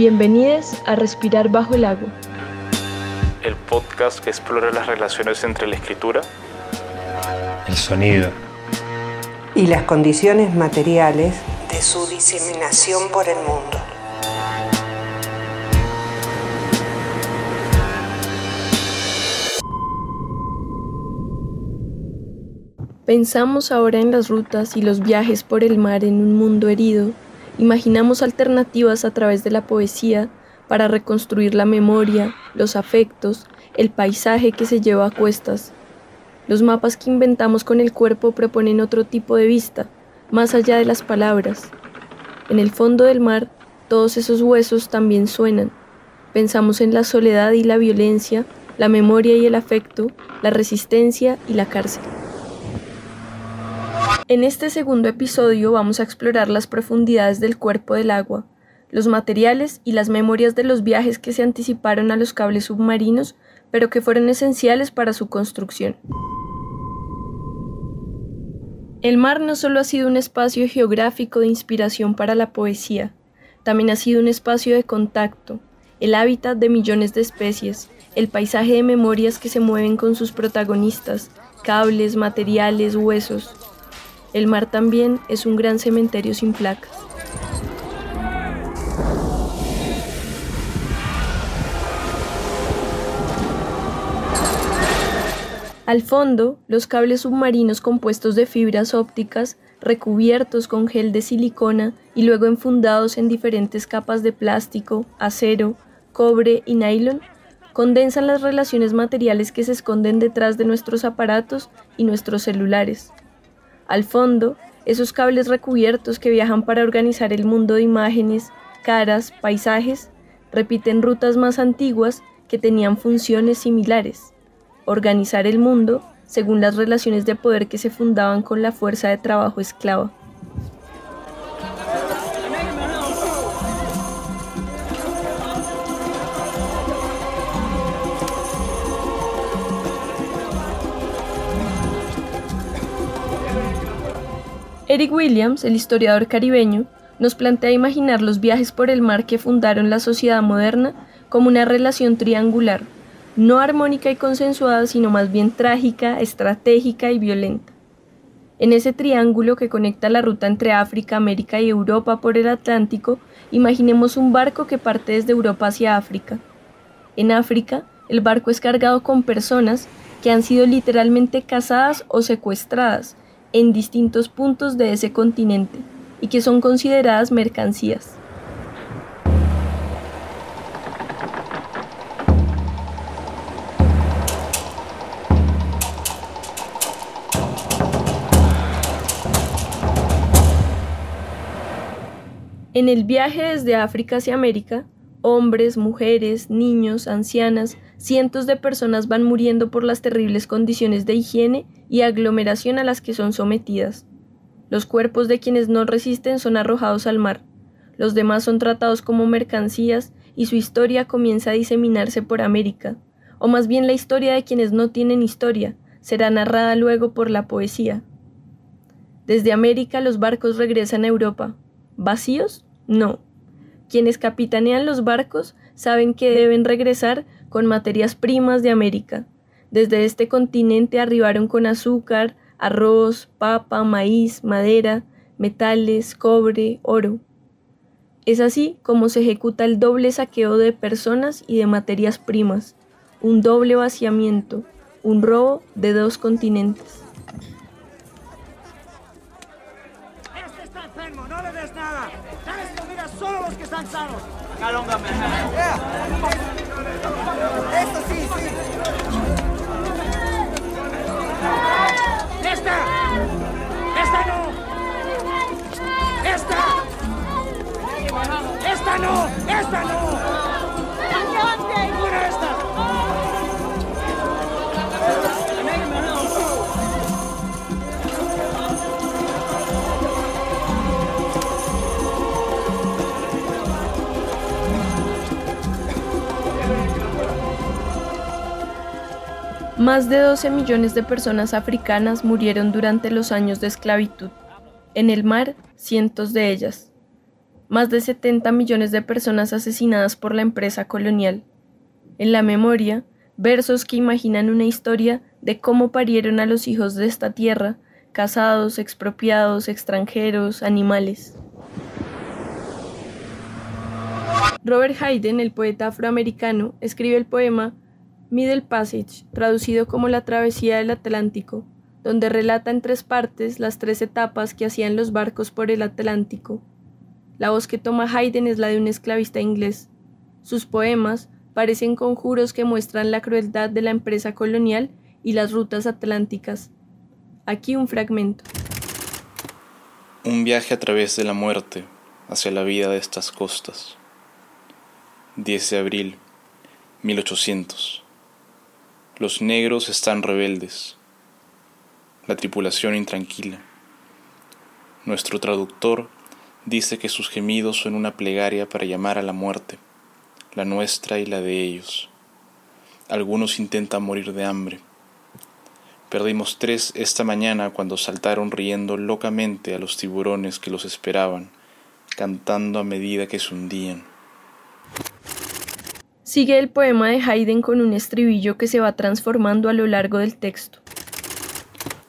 Bienvenidos a Respirar bajo el agua. El podcast que explora las relaciones entre la escritura, el sonido y las condiciones materiales de su diseminación por el mundo. Pensamos ahora en las rutas y los viajes por el mar en un mundo herido Imaginamos alternativas a través de la poesía para reconstruir la memoria, los afectos, el paisaje que se lleva a cuestas. Los mapas que inventamos con el cuerpo proponen otro tipo de vista, más allá de las palabras. En el fondo del mar, todos esos huesos también suenan. Pensamos en la soledad y la violencia, la memoria y el afecto, la resistencia y la cárcel. En este segundo episodio vamos a explorar las profundidades del cuerpo del agua, los materiales y las memorias de los viajes que se anticiparon a los cables submarinos, pero que fueron esenciales para su construcción. El mar no solo ha sido un espacio geográfico de inspiración para la poesía, también ha sido un espacio de contacto, el hábitat de millones de especies, el paisaje de memorias que se mueven con sus protagonistas, cables, materiales, huesos, el mar también es un gran cementerio sin placas. Al fondo, los cables submarinos compuestos de fibras ópticas, recubiertos con gel de silicona y luego enfundados en diferentes capas de plástico, acero, cobre y nylon, condensan las relaciones materiales que se esconden detrás de nuestros aparatos y nuestros celulares. Al fondo, esos cables recubiertos que viajan para organizar el mundo de imágenes, caras, paisajes, repiten rutas más antiguas que tenían funciones similares. Organizar el mundo según las relaciones de poder que se fundaban con la fuerza de trabajo esclava. Eric Williams, el historiador caribeño, nos plantea imaginar los viajes por el mar que fundaron la sociedad moderna como una relación triangular, no armónica y consensuada, sino más bien trágica, estratégica y violenta. En ese triángulo que conecta la ruta entre África, América y Europa por el Atlántico, imaginemos un barco que parte desde Europa hacia África. En África, el barco es cargado con personas que han sido literalmente cazadas o secuestradas, en distintos puntos de ese continente y que son consideradas mercancías. En el viaje desde África hacia América, hombres, mujeres, niños, ancianas, cientos de personas van muriendo por las terribles condiciones de higiene y aglomeración a las que son sometidas. Los cuerpos de quienes no resisten son arrojados al mar, los demás son tratados como mercancías y su historia comienza a diseminarse por América, o más bien la historia de quienes no tienen historia, será narrada luego por la poesía. Desde América los barcos regresan a Europa. ¿Vacíos? No. Quienes capitanean los barcos saben que deben regresar con materias primas de América, desde este continente arribaron con azúcar, arroz, papa, maíz, madera, metales, cobre, oro. Es así como se ejecuta el doble saqueo de personas y de materias primas, un doble vaciamiento, un robo de dos continentes. Este está enfermo, no le des nada. Dale comida están sanos. Esto sí, sí. ¡Esta! ¡Esta no! ¡Esta! ¡Esta no! ¡Esta no! Más de 12 millones de personas africanas murieron durante los años de esclavitud. En el mar, cientos de ellas. más de 70 millones de personas asesinadas por la empresa colonial. En la memoria, versos que imaginan una historia de cómo parieron a los hijos de esta tierra, casados, expropiados, extranjeros, animales. Robert Hayden, el poeta afroamericano, escribe el poema Middle Passage, traducido como La travesía del Atlántico, donde relata en tres partes las tres etapas que hacían los barcos por el Atlántico. La voz que toma Hayden es la de un esclavista inglés. Sus poemas parecen conjuros que muestran la crueldad de la empresa colonial y las rutas atlánticas. Aquí un fragmento. Un viaje a través de la muerte hacia la vida de estas costas. 10 de abril 1800. Los negros están rebeldes. La tripulación intranquila. Nuestro traductor dice que sus gemidos son una plegaria para llamar a la muerte, la nuestra y la de ellos. Algunos intentan morir de hambre. Perdimos tres esta mañana cuando saltaron riendo locamente a los tiburones que los esperaban, cantando a medida que se hundían. Sigue el poema de Haydn con un estribillo que se va transformando a lo largo del texto.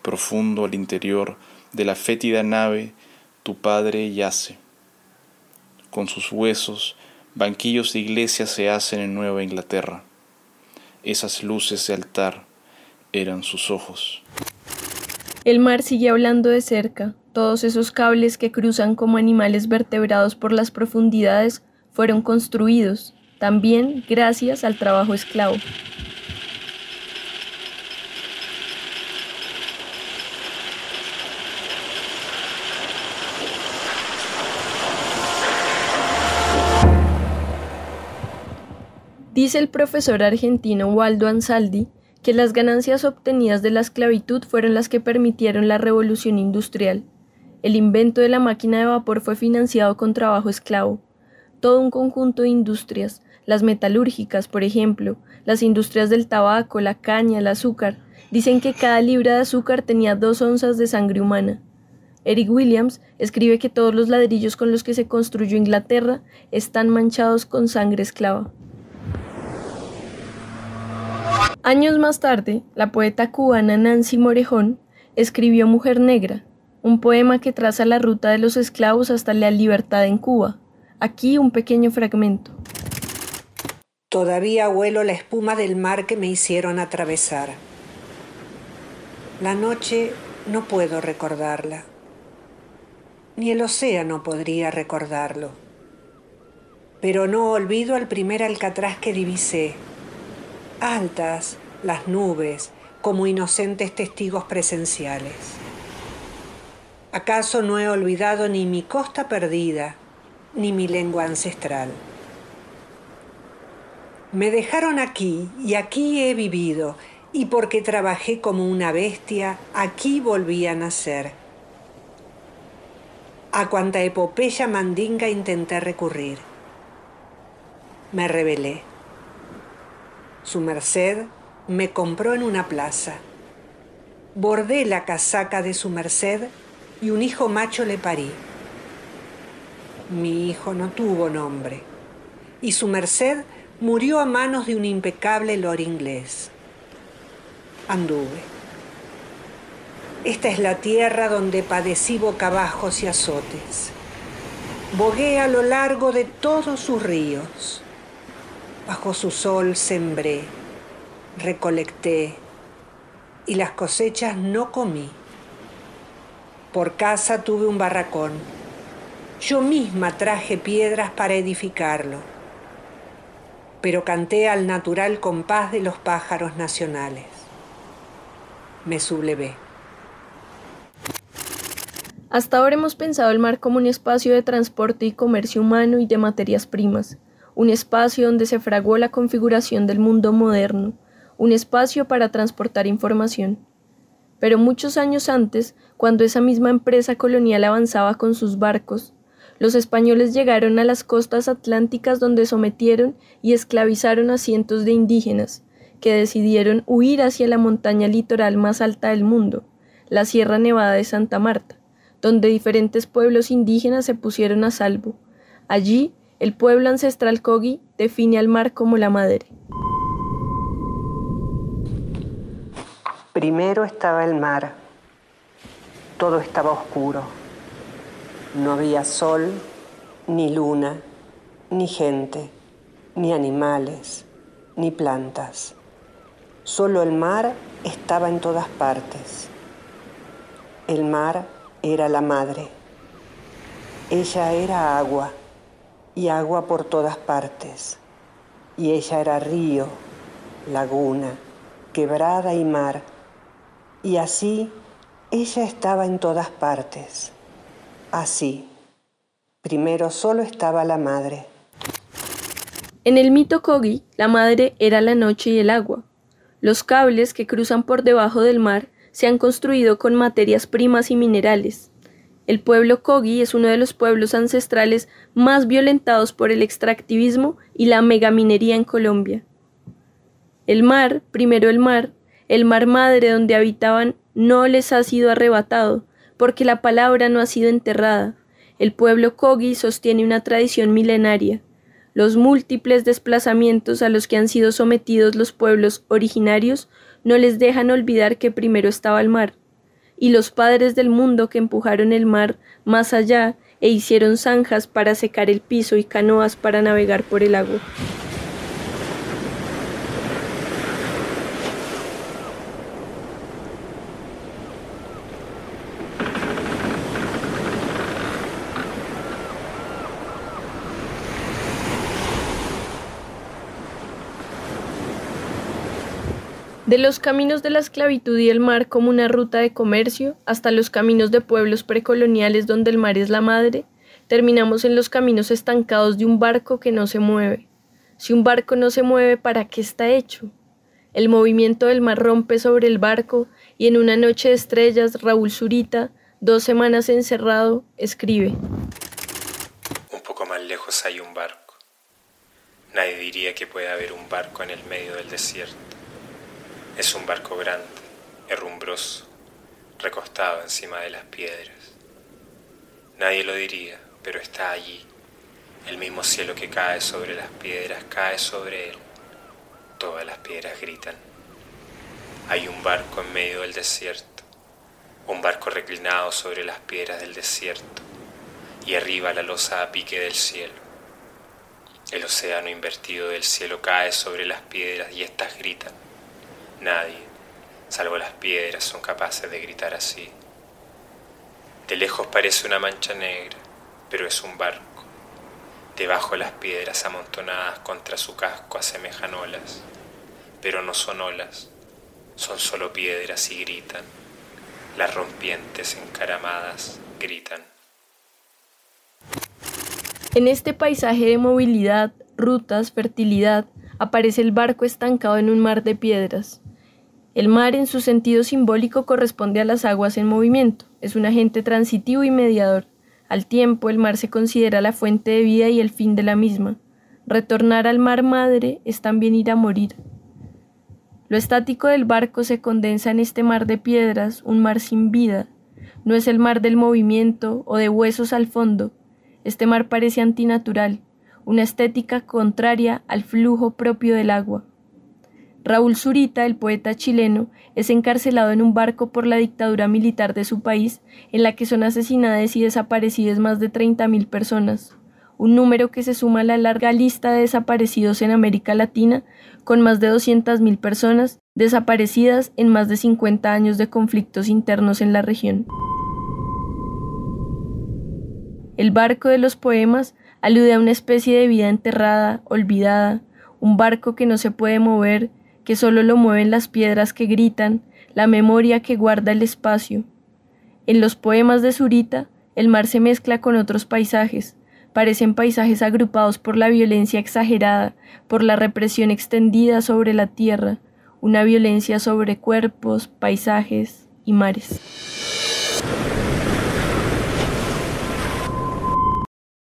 Profundo al interior de la fétida nave, tu padre yace. Con sus huesos, banquillos de iglesia se hacen en Nueva Inglaterra. Esas luces de altar eran sus ojos. El mar sigue hablando de cerca. Todos esos cables que cruzan como animales vertebrados por las profundidades fueron construidos, también gracias al trabajo esclavo. Dice el profesor argentino Waldo Ansaldi que las ganancias obtenidas de la esclavitud fueron las que permitieron la revolución industrial. El invento de la máquina de vapor fue financiado con trabajo esclavo. Todo un conjunto de industrias, las metalúrgicas, por ejemplo, las industrias del tabaco, la caña, el azúcar, dicen que cada libra de azúcar tenía dos onzas de sangre humana. Eric Williams escribe que todos los ladrillos con los que se construyó Inglaterra están manchados con sangre esclava. Años más tarde, la poeta cubana Nancy Morejón escribió Mujer Negra, un poema que traza la ruta de los esclavos hasta la libertad en Cuba. Aquí un pequeño fragmento. Todavía huelo la espuma del mar que me hicieron atravesar. La noche no puedo recordarla, ni el océano podría recordarlo. Pero no olvido al primer alcatraz que divisé, altas las nubes como inocentes testigos presenciales. ¿Acaso no he olvidado ni mi costa perdida, ni mi lengua ancestral? Me dejaron aquí y aquí he vivido, y porque trabajé como una bestia, aquí volví a nacer. A cuanta epopeya mandinga intenté recurrir. Me rebelé. Su merced me compró en una plaza. Bordé la casaca de su merced y un hijo macho le parí. Mi hijo no tuvo nombre y su merced murió a manos de un impecable lord inglés. Anduve. Esta es la tierra donde padecí bocabajos y azotes. Bogué a lo largo de todos sus ríos. Bajo su sol sembré, recolecté y las cosechas no comí. Por casa tuve un barracón. Yo misma traje piedras para edificarlo pero canté al natural compás de los pájaros nacionales. Me sublevé. Hasta ahora hemos pensado el mar como un espacio de transporte y comercio humano y de materias primas, un espacio donde se fraguó la configuración del mundo moderno, un espacio para transportar información. Pero muchos años antes, cuando esa misma empresa colonial avanzaba con sus barcos, los españoles llegaron a las costas atlánticas donde sometieron y esclavizaron a cientos de indígenas, que decidieron huir hacia la montaña litoral más alta del mundo, la Sierra Nevada de Santa Marta, donde diferentes pueblos indígenas se pusieron a salvo, Allí, el pueblo ancestral Kogi define al mar como la madre. Primero estaba el mar. Todo estaba oscuro. No había sol, ni luna, ni gente, ni animales, ni plantas. Solo el mar estaba en todas partes. El mar era la madre. Ella era agua y agua por todas partes. Y ella era río, laguna, quebrada y mar. Y así ella estaba en todas partes. Así. Primero solo estaba la madre. En el mito Kogi, la madre era la noche y el agua. Los cables que cruzan por debajo del mar se han construido con materias primas y minerales. El pueblo Kogi es uno de los pueblos ancestrales más violentados por el extractivismo y la megaminería en Colombia. El mar, primero el mar, el mar madre donde habitaban, no les ha sido arrebatado, porque la palabra no ha sido enterrada. El pueblo Kogi sostiene una tradición milenaria. Los múltiples desplazamientos a los que han sido sometidos los pueblos originarios no les dejan olvidar que primero estaba el mar y los padres del mundo que empujaron el mar más allá e hicieron zanjas para secar el piso y canoas para navegar por el agua. De los caminos de la esclavitud y el mar como una ruta de comercio, hasta los caminos de pueblos precoloniales donde el mar es la madre, terminamos en los caminos estancados de un barco que no se mueve. Si un barco no se mueve, ¿para qué está hecho? El movimiento del mar rompe sobre el barco y en una noche de estrellas Raúl Zurita, dos semanas encerrado, escribe. Un poco más lejos hay un barco. Nadie diría que puede haber un barco en el medio del desierto. Es un barco grande, herrumbroso, recostado encima de las piedras. Nadie lo diría, pero está allí. El mismo cielo que cae sobre las piedras cae sobre él. Todas las piedras gritan. Hay un barco en medio del desierto, un barco reclinado sobre las piedras del desierto y arriba la losa a pique del cielo. El océano invertido del cielo cae sobre las piedras y éstas gritan. Nadie, salvo las piedras, son capaces de gritar así. De lejos parece una mancha negra, pero es un barco. Debajo las piedras amontonadas contra su casco asemejan olas, pero no son olas, son solo piedras y gritan. Las rompientes encaramadas gritan. En este paisaje de movilidad, rutas, fertilidad, aparece el barco estancado en un mar de piedras. El mar en su sentido simbólico corresponde a las aguas en movimiento, es un agente transitivo y mediador. Al tiempo, el mar se considera la fuente de vida y el fin de la misma. Retornar al mar madre es también ir a morir. Lo estático del barco se condensa en este mar de piedras, un mar sin vida. No es el mar del movimiento o de huesos al fondo. Este mar parece antinatural, una estética contraria al flujo propio del agua. Raúl Zurita, el poeta chileno, es encarcelado en un barco por la dictadura militar de su país, en la que son asesinadas y desaparecidas más de 30.000 personas, un número que se suma a la larga lista de desaparecidos en América Latina, con más de 200.000 personas desaparecidas en más de 50 años de conflictos internos en la región. El barco de los poemas alude a una especie de vida enterrada, olvidada, un barco que no se puede mover, que solo lo mueven las piedras que gritan, la memoria que guarda el espacio. En los poemas de Zurita, el mar se mezcla con otros paisajes, parecen paisajes agrupados por la violencia exagerada, por la represión extendida sobre la tierra, una violencia sobre cuerpos, paisajes y mares.